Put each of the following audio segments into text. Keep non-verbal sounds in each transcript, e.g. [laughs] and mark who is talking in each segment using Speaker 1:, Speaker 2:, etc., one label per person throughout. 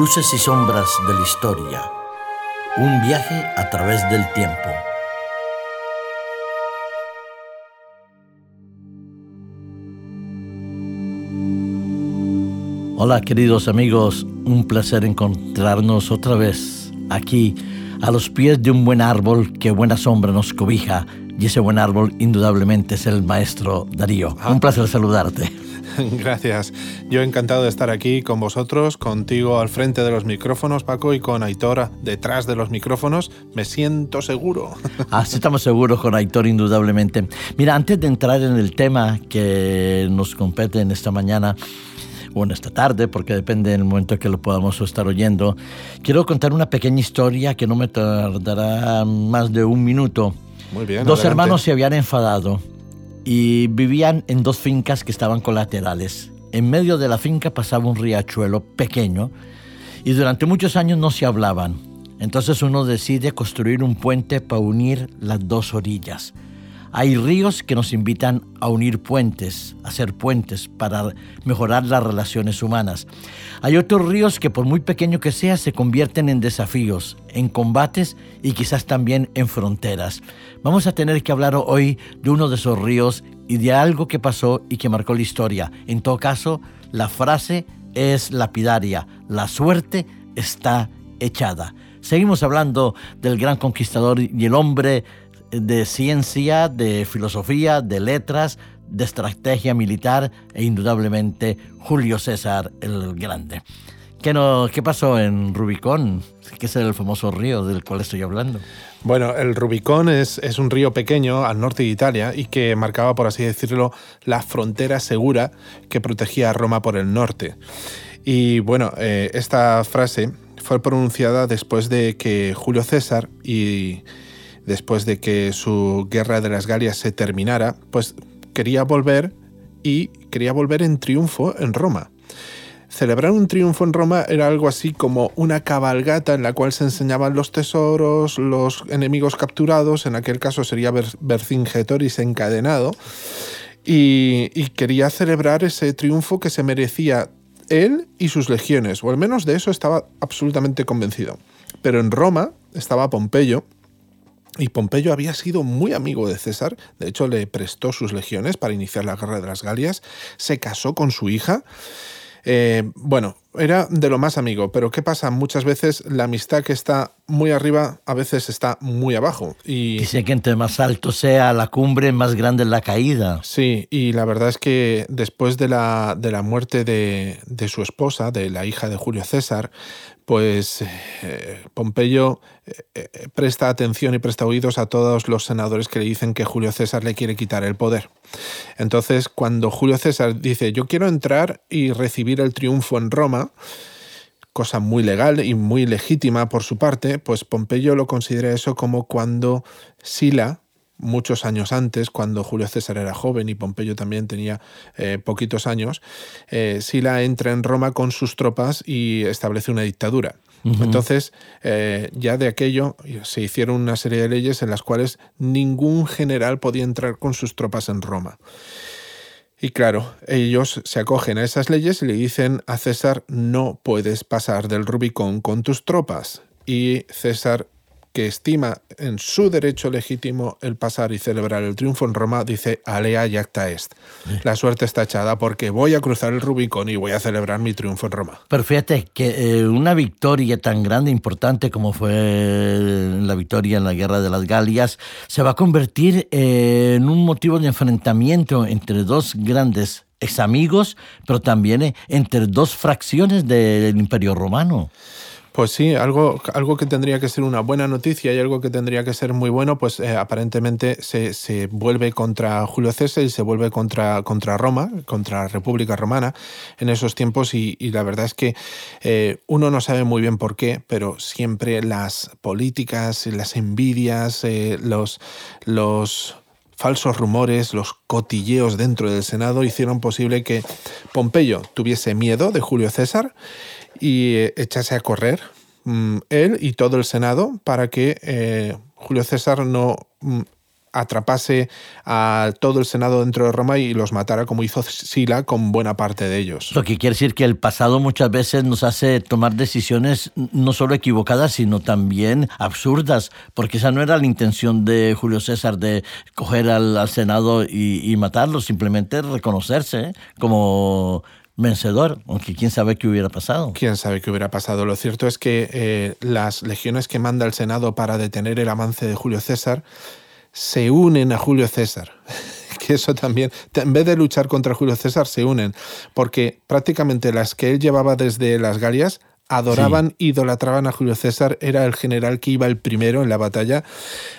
Speaker 1: Luces y sombras de la historia. Un viaje a través del tiempo. Hola queridos amigos, un placer encontrarnos otra vez aquí a los pies de un buen árbol que buena sombra nos cobija y ese buen árbol indudablemente es el maestro Darío. Un ah. placer saludarte. [laughs]
Speaker 2: Gracias. Yo encantado de estar aquí con vosotros, contigo al frente de los micrófonos, Paco, y con Aitor detrás de los micrófonos. Me siento seguro. [laughs]
Speaker 1: Así estamos seguros con Aitor, indudablemente. Mira, antes de entrar en el tema que nos compete en esta mañana, o en esta tarde, porque depende del momento que lo podamos estar oyendo, quiero contar una pequeña historia que no me tardará más de un minuto.
Speaker 2: Muy bien.
Speaker 1: Dos hermanos se habían enfadado y vivían en dos fincas que estaban colaterales. En medio de la finca pasaba un riachuelo pequeño y durante muchos años no se hablaban. Entonces uno decide construir un puente para unir las dos orillas. Hay ríos que nos invitan a unir puentes, a hacer puentes para mejorar las relaciones humanas. Hay otros ríos que por muy pequeño que sea se convierten en desafíos, en combates y quizás también en fronteras. Vamos a tener que hablar hoy de uno de esos ríos y de algo que pasó y que marcó la historia. En todo caso, la frase es lapidaria, la suerte está echada. Seguimos hablando del gran conquistador y el hombre de ciencia, de filosofía, de letras, de estrategia militar e indudablemente Julio César el Grande. ¿Qué, no, ¿Qué pasó en Rubicón? Que es el famoso río del cual estoy hablando.
Speaker 2: Bueno, el Rubicón es, es, un río pequeño al norte de Italia y que marcaba, por así decirlo, la frontera segura que protegía a Roma por el norte. Y bueno, eh, esta frase fue pronunciada después de que Julio César y después de que su guerra de las Galias se terminara, pues quería volver y quería volver en triunfo en Roma. Celebrar un triunfo en Roma era algo así como una cabalgata en la cual se enseñaban los tesoros, los enemigos capturados, en aquel caso sería Vercingetoris encadenado, y, y quería celebrar ese triunfo que se merecía él y sus legiones, o al menos de eso estaba absolutamente convencido. Pero en Roma estaba Pompeyo, y Pompeyo había sido muy amigo de César, de hecho le prestó sus legiones para iniciar la guerra de las Galias, se casó con su hija. Eh, bueno, era de lo más amigo, pero ¿qué pasa? Muchas veces la amistad que está muy arriba a veces está muy abajo. Y
Speaker 1: Dice que entre más alto sea la cumbre, más grande es la caída.
Speaker 2: Sí, y la verdad es que después de la, de la muerte de, de su esposa, de la hija de Julio César, pues eh, Pompeyo eh, eh, presta atención y presta oídos a todos los senadores que le dicen que Julio César le quiere quitar el poder. Entonces, cuando Julio César dice, yo quiero entrar y recibir el triunfo en Roma, cosa muy legal y muy legítima por su parte, pues Pompeyo lo considera eso como cuando Sila, muchos años antes, cuando Julio César era joven y Pompeyo también tenía eh, poquitos años, eh, Sila entra en Roma con sus tropas y establece una dictadura. Entonces, eh, ya de aquello se hicieron una serie de leyes en las cuales ningún general podía entrar con sus tropas en Roma. Y claro, ellos se acogen a esas leyes y le dicen a César, no puedes pasar del Rubicón con tus tropas. Y César que estima en su derecho legítimo el pasar y celebrar el triunfo en Roma, dice alea yacta est. La suerte está echada porque voy a cruzar el Rubicón y voy a celebrar mi triunfo en Roma.
Speaker 1: Pero fíjate que eh, una victoria tan grande, e importante como fue la victoria en la Guerra de las Galias, se va a convertir en un motivo de enfrentamiento entre dos grandes ex amigos, pero también eh, entre dos fracciones del Imperio Romano.
Speaker 2: Pues sí, algo, algo que tendría que ser una buena noticia y algo que tendría que ser muy bueno, pues eh, aparentemente se, se, vuelve contra Julio César y se vuelve contra, contra Roma, contra la República Romana en esos tiempos y, la verdad es que eh, uno no sabe muy bien por qué, pero siempre las políticas, las envidias, eh, los, los falsos rumores, los cotilleos dentro del Senado hicieron posible que Pompeyo tuviese miedo de Julio César y eh, echase a correr mm, él y todo el Senado para que eh, Julio César no mm, atrapase a todo el Senado dentro de Roma y los matara como hizo Sila con buena parte de ellos.
Speaker 1: Lo que quiere decir que el pasado muchas veces nos hace tomar decisiones no solo equivocadas, sino también absurdas, porque esa no era la intención de Julio César de coger al, Senado y, matarlo, simplemente reconocerse como vencedor, aunque quién sabe qué hubiera pasado.
Speaker 2: Quién sabe qué hubiera pasado. Lo cierto es que eh, las legiones que manda el Senado para detener el avance de Julio César se unen a Julio César. [laughs] que eso también, en vez de luchar contra Julio César, se unen, porque prácticamente las que él llevaba desde las Galias adoraban, idolatraban a Julio César, era el general que iba el primero en la batalla,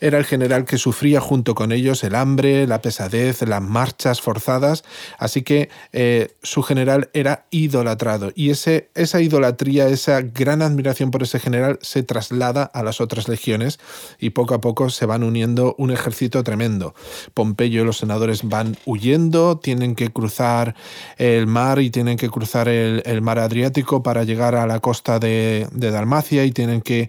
Speaker 2: era el general que sufría junto con ellos el hambre, la pesadez, las marchas forzadas, así que eh, su general era idolatrado y ese, esa idolatría, esa gran admiración por ese general se traslada a las otras legiones y poco a poco se van uniendo un ejército tremendo. Pompeyo y los senadores van huyendo, tienen que cruzar el mar y tienen que cruzar el, el mar Adriático para llegar a la costa de, de Dalmacia y tienen que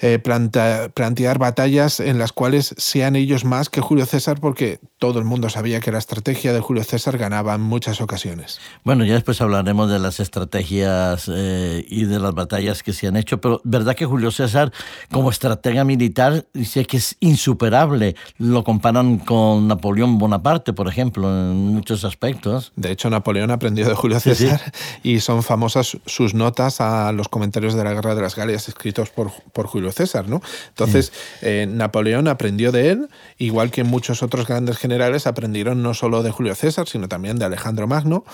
Speaker 2: eh, plantear batallas en las cuales sean ellos más que Julio César, porque todo el mundo sabía que la estrategia de Julio César ganaba en muchas ocasiones.
Speaker 1: Bueno, ya después hablaremos de las estrategias eh, y de las batallas que se han hecho, pero verdad que Julio César, como estratega militar, dice que es insuperable. Lo comparan con Napoleón Bonaparte, por ejemplo, en muchos aspectos.
Speaker 2: De hecho, Napoleón aprendió de Julio César y son famosas sus notas a los comentarios de la Guerra de las Galias escritos por, por Julio César, ¿no? Entonces, eh, Napoleón aprendió de él, igual que muchos otros grandes generales aprendieron no solo de Julio César, sino también de Alejandro Magno.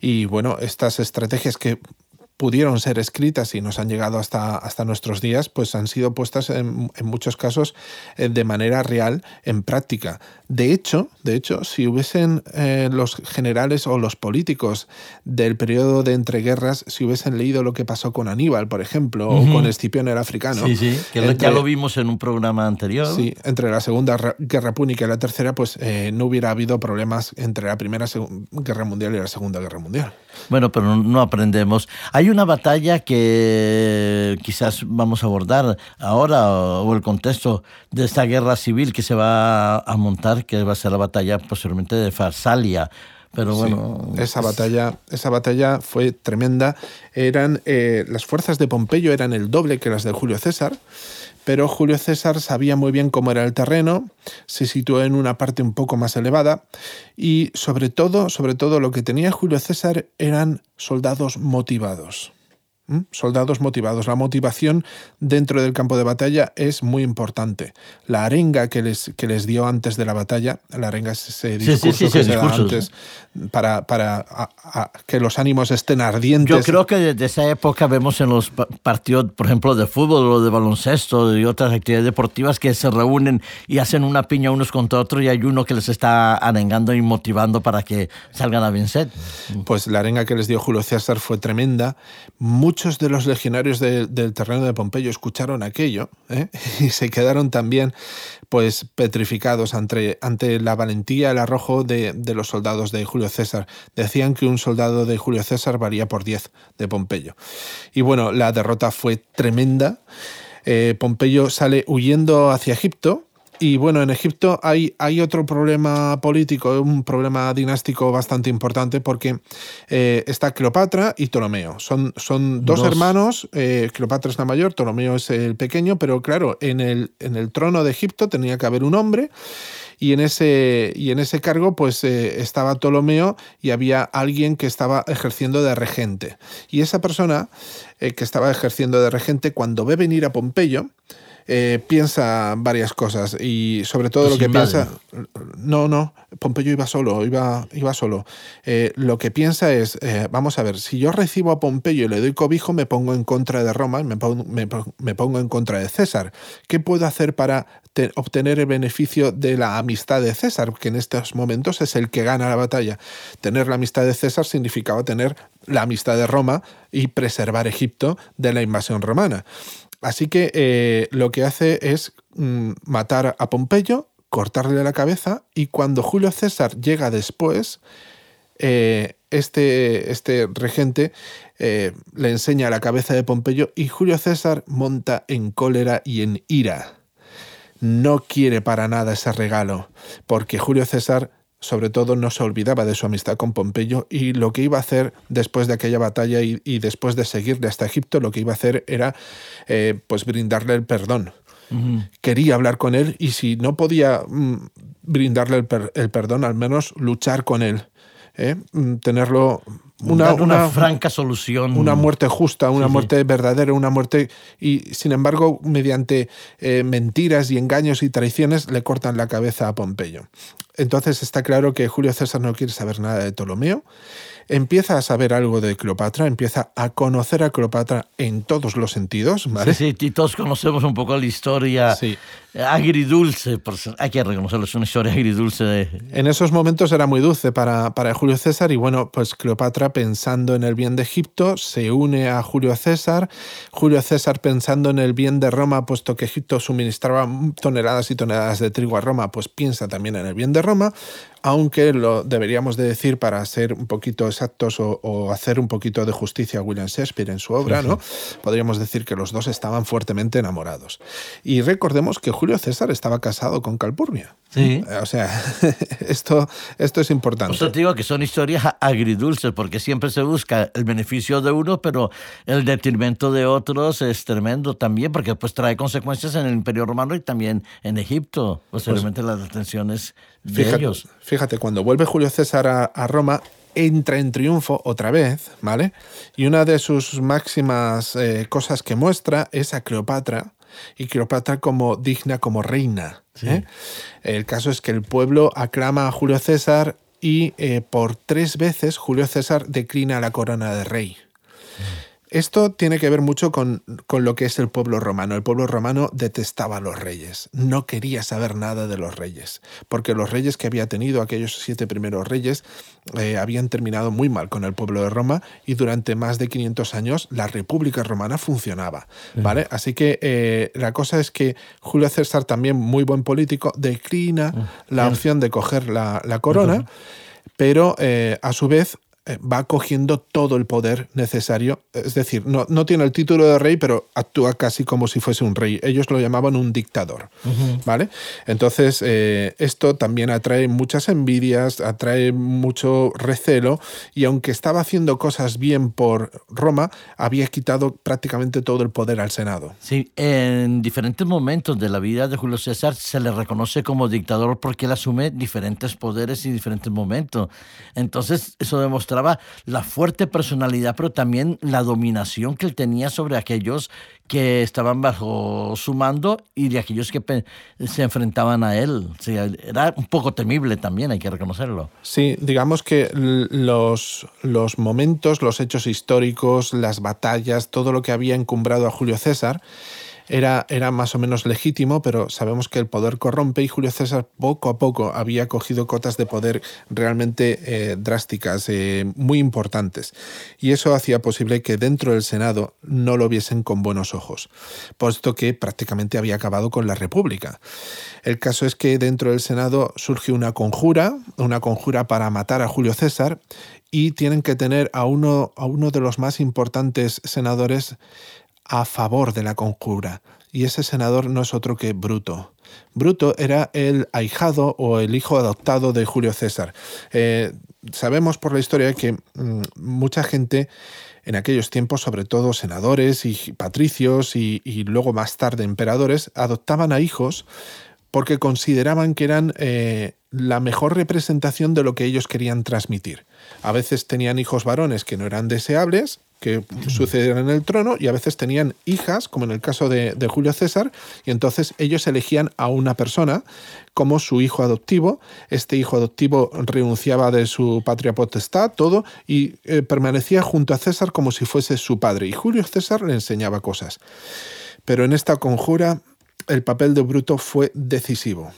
Speaker 2: Y bueno, estas estrategias que pudieron ser escritas y nos han llegado hasta, hasta nuestros días, pues han sido puestas en, muchos casos eh, de manera real en práctica. De hecho, de hecho, si hubiesen eh, los generales o los políticos del periodo de entreguerras, si hubiesen leído lo que pasó con Aníbal, por ejemplo, o con Escipión el africano.
Speaker 1: Sí, sí, que ya lo vimos en un programa anterior.
Speaker 2: Sí, entre la Segunda Guerra Púnica y la Tercera, pues eh, no hubiera habido problemas entre la Primera Guerra Mundial y la Segunda Guerra Mundial.
Speaker 1: Bueno, pero no aprendemos. Hay una batalla que quizás vamos a abordar ahora o el contexto de esta guerra civil que se va a montar, que va a ser la batalla posiblemente de Farsalia. Pero bueno,
Speaker 2: esa batalla, esa batalla fue tremenda. Eran eh, las fuerzas de Pompeyo eran el doble que las de Julio César pero Julio César sabía muy bien cómo era el terreno, se situó en una parte un poco más elevada y sobre todo, sobre todo lo que tenía Julio César eran soldados motivados. ¿Mm? soldados motivados. La motivación dentro del campo de batalla es muy importante. La arenga que les, que les dio antes de la batalla, la arenga es ese discurso que se da antes para, para que los ánimos estén ardientes.
Speaker 1: Yo creo que desde esa época vemos en los partidos, por ejemplo, de fútbol o de baloncesto y otras actividades deportivas que se reúnen y hacen una piña unos contra otros y hay uno que les está arengando y motivando para que salgan a vencer.
Speaker 2: Pues la arenga que les dio Julio César fue tremenda. Mucho muchos de los legionarios del terreno de Pompeyo escucharon aquello ¿eh? [laughs] y se quedaron también pues petrificados ante, ante la valentía, el arrojo de, los soldados de Julio César. Decían que un soldado de Julio César valía por 10 de Pompeyo. Y bueno, la derrota fue tremenda. Eh, Pompeyo sale huyendo hacia Egipto y bueno, en Egipto hay, hay otro problema político, un problema dinástico bastante importante porque eh, está Cleopatra y Ptolomeo. Son, son dos, hermanos, eh, Cleopatra es la mayor, Ptolomeo es el pequeño, pero claro, en el, en el trono de Egipto tenía que haber un hombre y en ese, y en ese cargo pues eh, estaba Ptolomeo y había alguien que estaba ejerciendo de regente. Y esa persona que estaba ejerciendo de regente, cuando ve venir a Pompeyo, eh, piensa varias cosas y sobre todo lo que piensa... No, no, Pompeyo iba solo, iba, iba solo. Eh, lo que piensa es, eh, vamos a ver, si yo recibo a Pompeyo y le doy cobijo, me pongo en contra de Roma, me pongo, me, pongo en contra de César. ¿Qué puedo hacer para obtener el beneficio de la amistad de César, que en estos momentos es el que gana la batalla? Tener la amistad de César significaba tener la amistad de Roma y preservar Egipto de la invasión romana. Así que eh, lo que hace es mm, matar a Pompeyo, cortarle la cabeza y cuando Julio César llega después, eh, este, este, regente eh, le enseña la cabeza de Pompeyo y Julio César monta en cólera y en ira. no quiere para nada ese regalo, porque Julio César sobre todo no se olvidaba de su amistad con Pompeyo y lo que iba a hacer después de aquella batalla y, después de seguirle hasta Egipto, lo que iba a hacer era eh, pues brindarle el perdón. Quería hablar con él y si no podía mm, brindarle el, perdón, al menos luchar con él. ¿Eh? Mm, tenerlo
Speaker 1: una, una, franca solución.
Speaker 2: Una muerte justa, una muerte verdadera, una muerte... Y sin embargo, mediante eh, mentiras y engaños y traiciones, le cortan la cabeza a Pompeyo. Entonces está claro que Julio César no quiere saber nada de Ptolomeo empieza a saber algo de Cleopatra, empieza a conocer a Cleopatra en todos los sentidos, ¿vale?
Speaker 1: Sí, sí, todos conocemos un poco la historia agridulce, hay que reconocerlo, es una historia agridulce.
Speaker 2: En esos momentos era muy dulce para, para Julio César y bueno, pues Cleopatra pensando en el bien de Egipto se une a Julio César, Julio César pensando en el bien de Roma, puesto que Egipto suministraba toneladas y toneladas de trigo a Roma, pues piensa también en el bien de Roma, aunque lo deberíamos de decir para ser un poquito exactos o, hacer un poquito de justicia a William Shakespeare en su obra, ¿no? Podríamos decir que los dos estaban fuertemente enamorados. Y recordemos que Julio César estaba casado con Calpurnia.
Speaker 1: Sí.
Speaker 2: O sea, [laughs] esto, esto es importante.
Speaker 1: Por digo que son historias agridulces, porque siempre se busca el beneficio de uno, pero el detrimento de otros es tremendo también, porque pues trae consecuencias en el Imperio Romano y también en Egipto, posiblemente las detenciones de
Speaker 2: fíjate,
Speaker 1: ellos.
Speaker 2: Fíjate, cuando vuelve Julio César a, Roma, entra en triunfo otra vez, ¿vale? Y una de sus máximas eh, cosas que muestra es a Cleopatra, y Cleopatra como digna como reina. ¿eh? El caso es que el pueblo aclama a Julio César y eh, por tres veces Julio César declina la corona de rey. Esto tiene que ver mucho con, lo que es el pueblo romano. El pueblo romano detestaba a los reyes, no quería saber nada de los reyes, porque los reyes que había tenido, aquellos siete primeros reyes, eh, habían terminado muy mal con el pueblo de Roma y durante más de 500 años la República Romana funcionaba. ¿vale? Así que eh, la cosa es que Julio César, también muy buen político, declina la opción de coger la, corona, pero eh, a su vez va cogiendo todo el poder necesario. Es decir, no, no, tiene el título de rey, pero actúa casi como si fuese un rey. Ellos lo llamaban un dictador. ¿Vale? Entonces, eh, esto también atrae muchas envidias, atrae mucho recelo, y aunque estaba haciendo cosas bien por Roma, había quitado prácticamente todo el poder al Senado.
Speaker 1: Sí, en diferentes momentos de la vida de Julio César se le reconoce como dictador porque él asume diferentes poderes y diferentes momentos. Entonces, eso la fuerte personalidad, pero también la dominación que él tenía sobre aquellos que estaban bajo su mando y de aquellos que se enfrentaban a él. era un poco temible también, hay que reconocerlo.
Speaker 2: Sí, digamos que los, los momentos, los hechos históricos, las batallas, todo lo que había encumbrado a Julio César, era, era más o menos legítimo, pero sabemos que el poder corrompe y Julio César poco a poco había cogido cotas de poder realmente eh, drásticas, eh, muy importantes. Y eso hacía posible que dentro del Senado no lo viesen con buenos ojos, puesto que prácticamente había acabado con la República. El caso es que dentro del Senado surge una conjura, una conjura para matar a Julio César, y tienen que tener a uno, a uno de los más importantes senadores a favor de la conjura, y ese senador no es otro que Bruto. Bruto era el ahijado o el hijo adoptado de Julio César. Eh, sabemos por la historia que mm, mucha gente en aquellos tiempos, sobre todo senadores y patricios y, luego más tarde emperadores, adoptaban a hijos porque consideraban que eran eh, la mejor representación de lo que ellos querían transmitir. A veces tenían hijos varones que no eran deseables que sucedieran en el trono y a veces tenían hijas, como en el caso de, Julio César, y entonces ellos elegían a una persona como su hijo adoptivo. Este hijo adoptivo renunciaba de su patria potestad, todo, y eh, permanecía junto a César como si fuese su padre. Y Julio César le enseñaba cosas. Pero en esta conjura el papel de Bruto fue decisivo.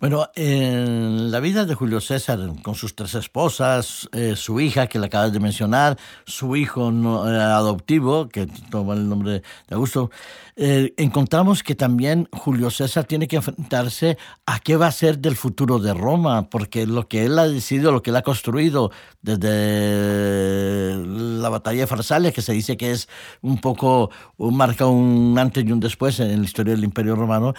Speaker 1: Bueno, en la vida de Julio César, con sus tres esposas, eh, su hija, que le acabas de mencionar, su hijo no, eh, adoptivo, que toma el nombre de Augusto, eh, encontramos que también Julio César tiene que enfrentarse a qué va a ser del futuro de Roma, porque lo que él ha decidido, lo que él ha construido desde la batalla de Farsalia, que se dice que es un poco, marca un antes y un después en la historia del Imperio Romano,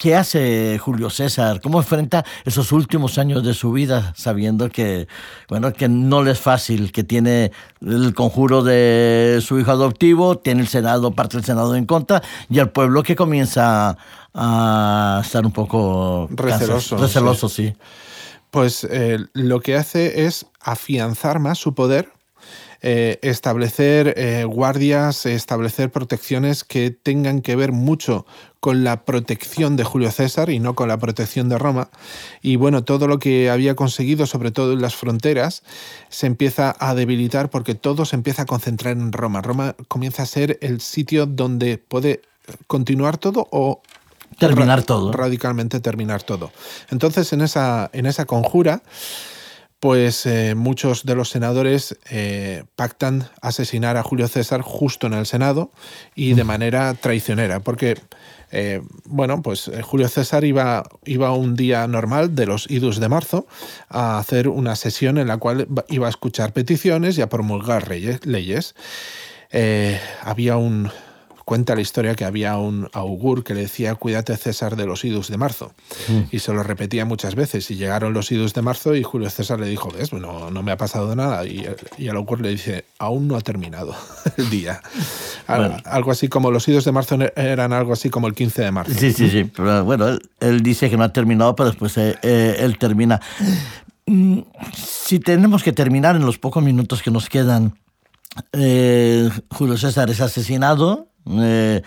Speaker 1: ¿qué hace Julio César? ¿Cómo enfrenta esos últimos años de su vida sabiendo que, bueno, que no le es fácil, que tiene el conjuro de su hijo adoptivo, tiene el Senado, parte del Senado en contra, y el pueblo que comienza a estar un poco
Speaker 2: receloso.
Speaker 1: Receloso, sí.
Speaker 2: Pues eh, lo que hace es afianzar más su poder eh, establecer eh, guardias, establecer protecciones que tengan que ver mucho con la protección de Julio César y no con la protección de Roma. Y bueno, todo lo que había conseguido, sobre todo en las fronteras, se empieza a debilitar porque todo se empieza a concentrar en Roma. Roma comienza a ser el sitio donde puede continuar todo o
Speaker 1: terminar todo.
Speaker 2: Radicalmente terminar todo. Entonces, en esa, en esa conjura, pues eh, muchos de los senadores eh, pactan asesinar a Julio César justo en el Senado y de manera traicionera, porque, eh, bueno, pues Julio César iba, iba un día normal de los idus de marzo a hacer una sesión en la cual iba a escuchar peticiones y a promulgar leyes. había un, Cuenta la historia que había un augur que le decía, cuídate César de los idus de marzo. Mm. Y se lo repetía muchas veces. Y llegaron los idus de marzo y Julio César le dijo, ves, no, no me ha pasado nada. Y, y el augur le dice, aún no ha terminado [laughs] el día. Algo así como los idus de marzo eran algo así como el 15 de marzo.
Speaker 1: Sí, sí, sí. [laughs] Pero bueno, él, dice que no ha terminado, pero después eh, eh, él termina. Mm, si tenemos que terminar en los pocos minutos que nos quedan, eh, Julio César es asesinado eh,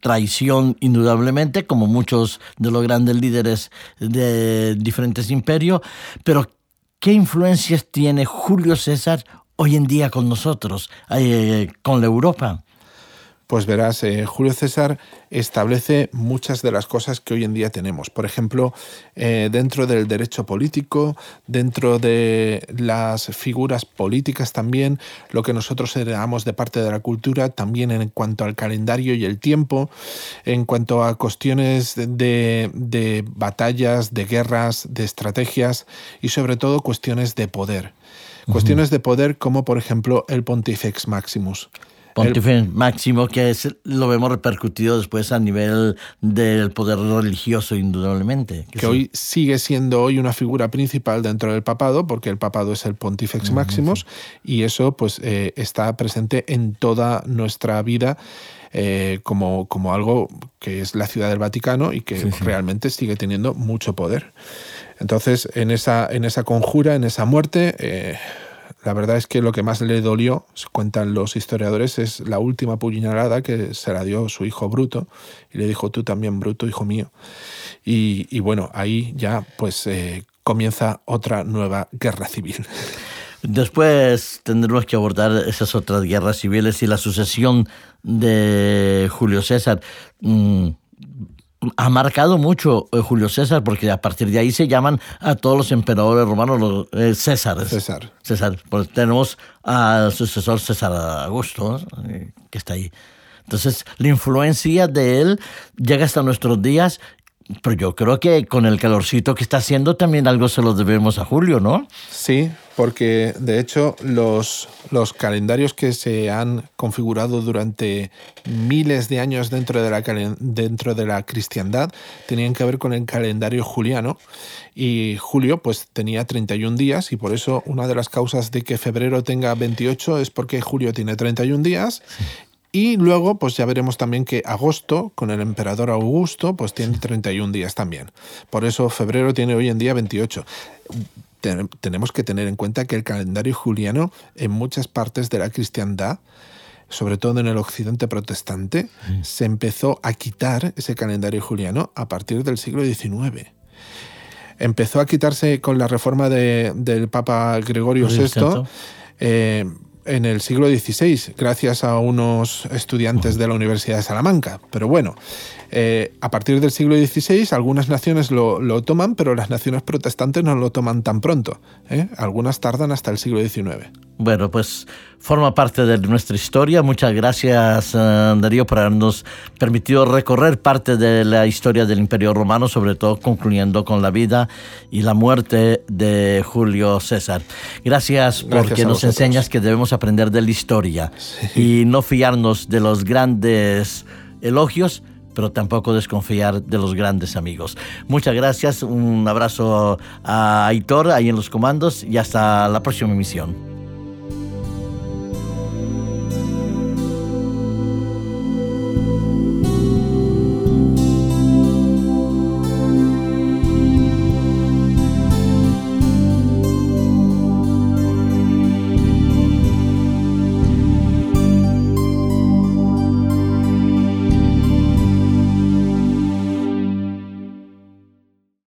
Speaker 1: traición indudablemente, como muchos de los grandes líderes de diferentes imperios, pero ¿qué influencias tiene Julio César hoy en día con nosotros, eh, con la Europa?
Speaker 2: Pues verás, eh, Julio César establece muchas de las cosas que hoy en día tenemos. Por ejemplo, eh, dentro del derecho político, dentro de las figuras políticas también, lo que nosotros heredamos de parte de la cultura, también en cuanto al calendario y el tiempo, en cuanto a cuestiones de, de batallas, de guerras, de estrategias y sobre todo cuestiones de poder. Cuestiones de poder como por ejemplo el Pontifex Maximus.
Speaker 1: Pontífice máximo, que es, lo vemos repercutido después a nivel del poder religioso, indudablemente.
Speaker 2: Que, hoy sigue siendo hoy una figura principal dentro del papado, porque el papado es el Pontifex Maximus, y eso pues eh, está presente en toda nuestra vida. Eh, como, como algo que es la ciudad del Vaticano y que realmente sigue teniendo mucho poder. Entonces, en esa, en esa conjura, en esa muerte, eh, la verdad es que lo que más le dolió, cuentan los historiadores, es la última puñalada que se la dio su hijo Bruto y le dijo tú también Bruto, hijo mío. Y, bueno, ahí ya pues eh, comienza otra nueva guerra civil.
Speaker 1: Después tendremos que abordar esas otras guerras civiles y la sucesión de Julio César. Mm, ha marcado mucho eh, Julio César, porque a partir de ahí se llaman a todos los emperadores romanos los, eh, Césares.
Speaker 2: César.
Speaker 1: César. Pues tenemos al sucesor César Augusto, eh, que está ahí. Entonces, la influencia de él llega hasta nuestros días pero yo creo que con el calorcito que está haciendo también algo se lo debemos a Julio, ¿no?
Speaker 2: Sí, porque de hecho los, los calendarios que se han configurado durante miles de años dentro de, la, dentro de la cristiandad tenían que ver con el calendario juliano y Julio pues tenía 31 días y por eso una de las causas de que febrero tenga 28 es porque Julio tiene 31 días y luego, pues ya veremos también que agosto, con el emperador Augusto, pues tiene 31 días también. Por eso febrero tiene hoy en día 28. Tenemos que tener en cuenta que el calendario juliano en muchas partes de la cristiandad, sobre todo en el occidente protestante, se empezó a quitar ese calendario juliano a partir del siglo XIX empezó a quitarse con la reforma del Papa Gregorio VI, en el siglo XVI, gracias a unos estudiantes de la Universidad de Salamanca. Pero bueno, eh, a partir del siglo XVI algunas naciones lo, toman, pero las naciones protestantes no lo toman tan pronto. ¿eh? Algunas tardan hasta el siglo XIX.
Speaker 1: Bueno, pues forma parte de nuestra historia. Muchas gracias, eh, Darío, por habernos permitido recorrer parte de la historia del Imperio Romano, sobre todo concluyendo con la vida y la muerte de Julio César. Gracias, porque nos enseñas que debemos aprender de la historia y no fiarnos de los grandes elogios, pero tampoco desconfiar de los grandes amigos. Muchas gracias, un abrazo a Aitor ahí en los comandos y hasta la próxima emisión.